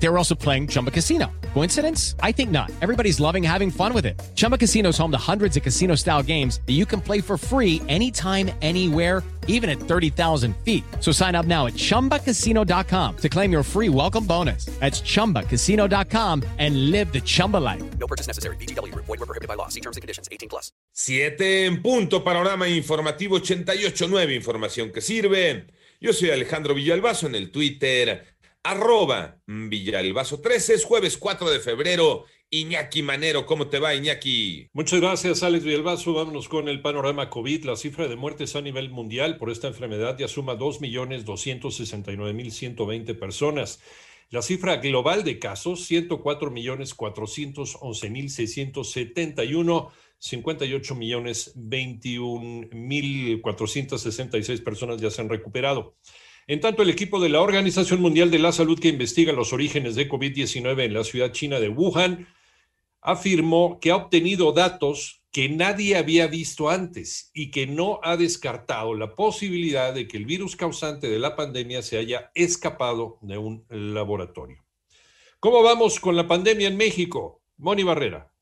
They were also playing Chumba Casino. Coincidence? I think not. Everybody's loving having fun with it. Chumba Casino is home to hundreds of casino style games that you can play for free anytime, anywhere, even at 30,000 feet. So sign up now at chumbacasino.com to claim your free welcome bonus. That's chumbacasino.com and live the Chumba life. No purchase necessary. BGW. Void were prohibited by law. See terms and conditions. 18 plus. 7 en punto, panorama informativo 88.9, información que sirve. Yo soy Alejandro Villalbazo en el Twitter, arroba Villalbazo 13, es jueves 4 de febrero. Iñaki Manero, ¿cómo te va, Iñaki? Muchas gracias, Alex Villalbazo. Vámonos con el panorama COVID. La cifra de muertes a nivel mundial por esta enfermedad ya suma 2.269.120 personas. La cifra global de casos, 104.411.671, 58 millones 21.466 personas ya se han recuperado. En tanto, el equipo de la Organización Mundial de la Salud que investiga los orígenes de COVID-19 en la ciudad china de Wuhan afirmó que ha obtenido datos que nadie había visto antes y que no ha descartado la posibilidad de que el virus causante de la pandemia se haya escapado de un laboratorio. ¿Cómo vamos con la pandemia en México? Moni Barrera.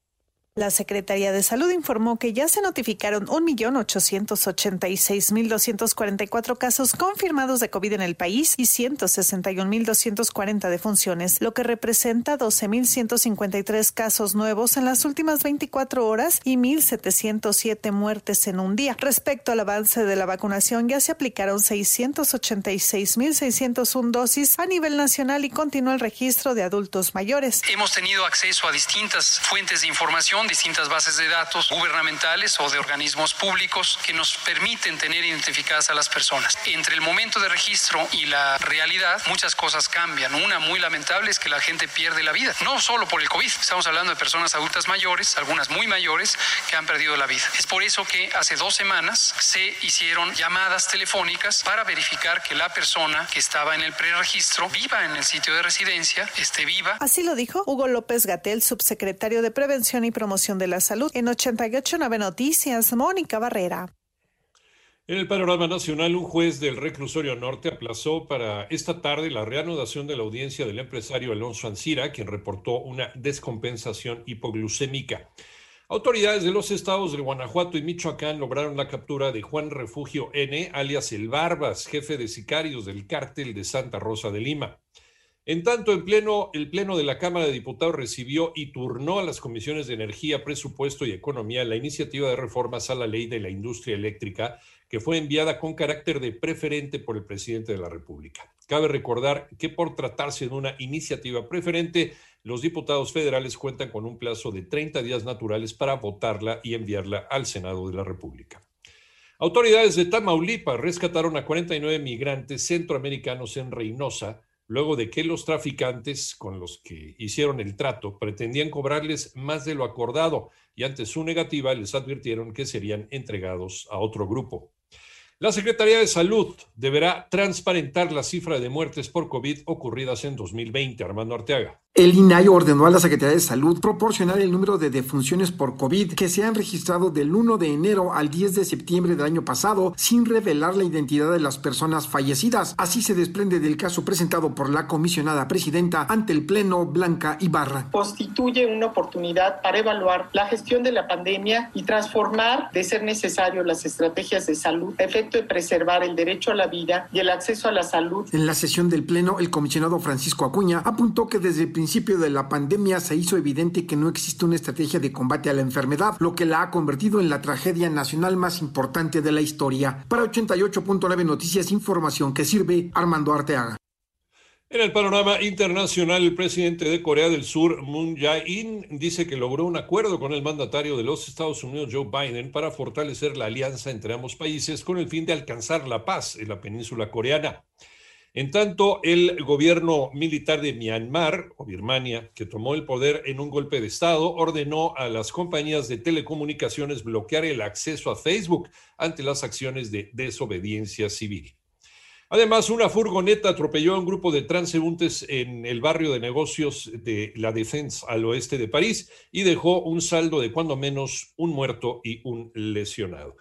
La Secretaría de Salud informó que ya se notificaron 1.886.244 casos confirmados de COVID en el país y 161.240 defunciones, lo que representa 12.153 casos nuevos en las últimas 24 horas y 1.707 muertes en un día. Respecto al avance de la vacunación, ya se aplicaron 686.601 dosis a nivel nacional y continúa el registro de adultos mayores. Hemos tenido acceso a distintas fuentes de información distintas bases de datos gubernamentales o de organismos públicos que nos permiten tener identificadas a las personas. Entre el momento de registro y la realidad, muchas cosas cambian. Una muy lamentable es que la gente pierde la vida, no solo por el COVID, estamos hablando de personas adultas mayores, algunas muy mayores, que han perdido la vida. Es por eso que hace dos semanas se hicieron llamadas telefónicas para verificar que la persona que estaba en el preregistro viva en el sitio de residencia, esté viva. Así lo dijo Hugo López Gatel, subsecretario de Prevención y Promoción de la Salud. En 889 Noticias, Mónica Barrera. En el panorama nacional, un juez del reclusorio norte aplazó para esta tarde la reanudación de la audiencia del empresario Alonso Ancira, quien reportó una descompensación hipoglucémica. Autoridades de los estados de Guanajuato y Michoacán lograron la captura de Juan Refugio N., alias El Barbas, jefe de sicarios del cártel de Santa Rosa de Lima. En tanto, el Pleno de la Cámara de Diputados recibió y turnó a las comisiones de Energía, Presupuesto y Economía la iniciativa de reformas a la ley de la industria eléctrica que fue enviada con carácter de preferente por el presidente de la República. Cabe recordar que por tratarse de una iniciativa preferente, los diputados federales cuentan con un plazo de 30 días naturales para votarla y enviarla al Senado de la República. Autoridades de Tamaulipas rescataron a 49 migrantes centroamericanos en Reynosa, luego de que los traficantes con los que hicieron el trato pretendían cobrarles más de lo acordado y ante su negativa les advirtieron que serían entregados a otro grupo. La Secretaría de Salud deberá transparentar la cifra de muertes por COVID ocurridas en 2020. Armando Arteaga. El INAI ordenó a la Secretaría de Salud proporcionar el número de defunciones por COVID que se han registrado del 1 de enero al 10 de septiembre del año pasado sin revelar la identidad de las personas fallecidas. Así se desprende del caso presentado por la comisionada presidenta ante el Pleno Blanca Ibarra. Constituye una oportunidad para evaluar la gestión de la pandemia y transformar, de ser necesario, las estrategias de salud a preservar el derecho a la vida y el acceso a la salud. En la sesión del Pleno, el comisionado Francisco Acuña apuntó que desde el principio de la pandemia se hizo evidente que no existe una estrategia de combate a la enfermedad, lo que la ha convertido en la tragedia nacional más importante de la historia. Para 88.9 Noticias, información que sirve Armando Arteaga. En el panorama internacional, el presidente de Corea del Sur, Moon Jae-in, dice que logró un acuerdo con el mandatario de los Estados Unidos, Joe Biden, para fortalecer la alianza entre ambos países con el fin de alcanzar la paz en la península coreana. En tanto, el gobierno militar de Myanmar o Birmania, que tomó el poder en un golpe de Estado, ordenó a las compañías de telecomunicaciones bloquear el acceso a Facebook ante las acciones de desobediencia civil. Además, una furgoneta atropelló a un grupo de transeúntes en el barrio de negocios de La Défense al oeste de París y dejó un saldo de cuando menos un muerto y un lesionado.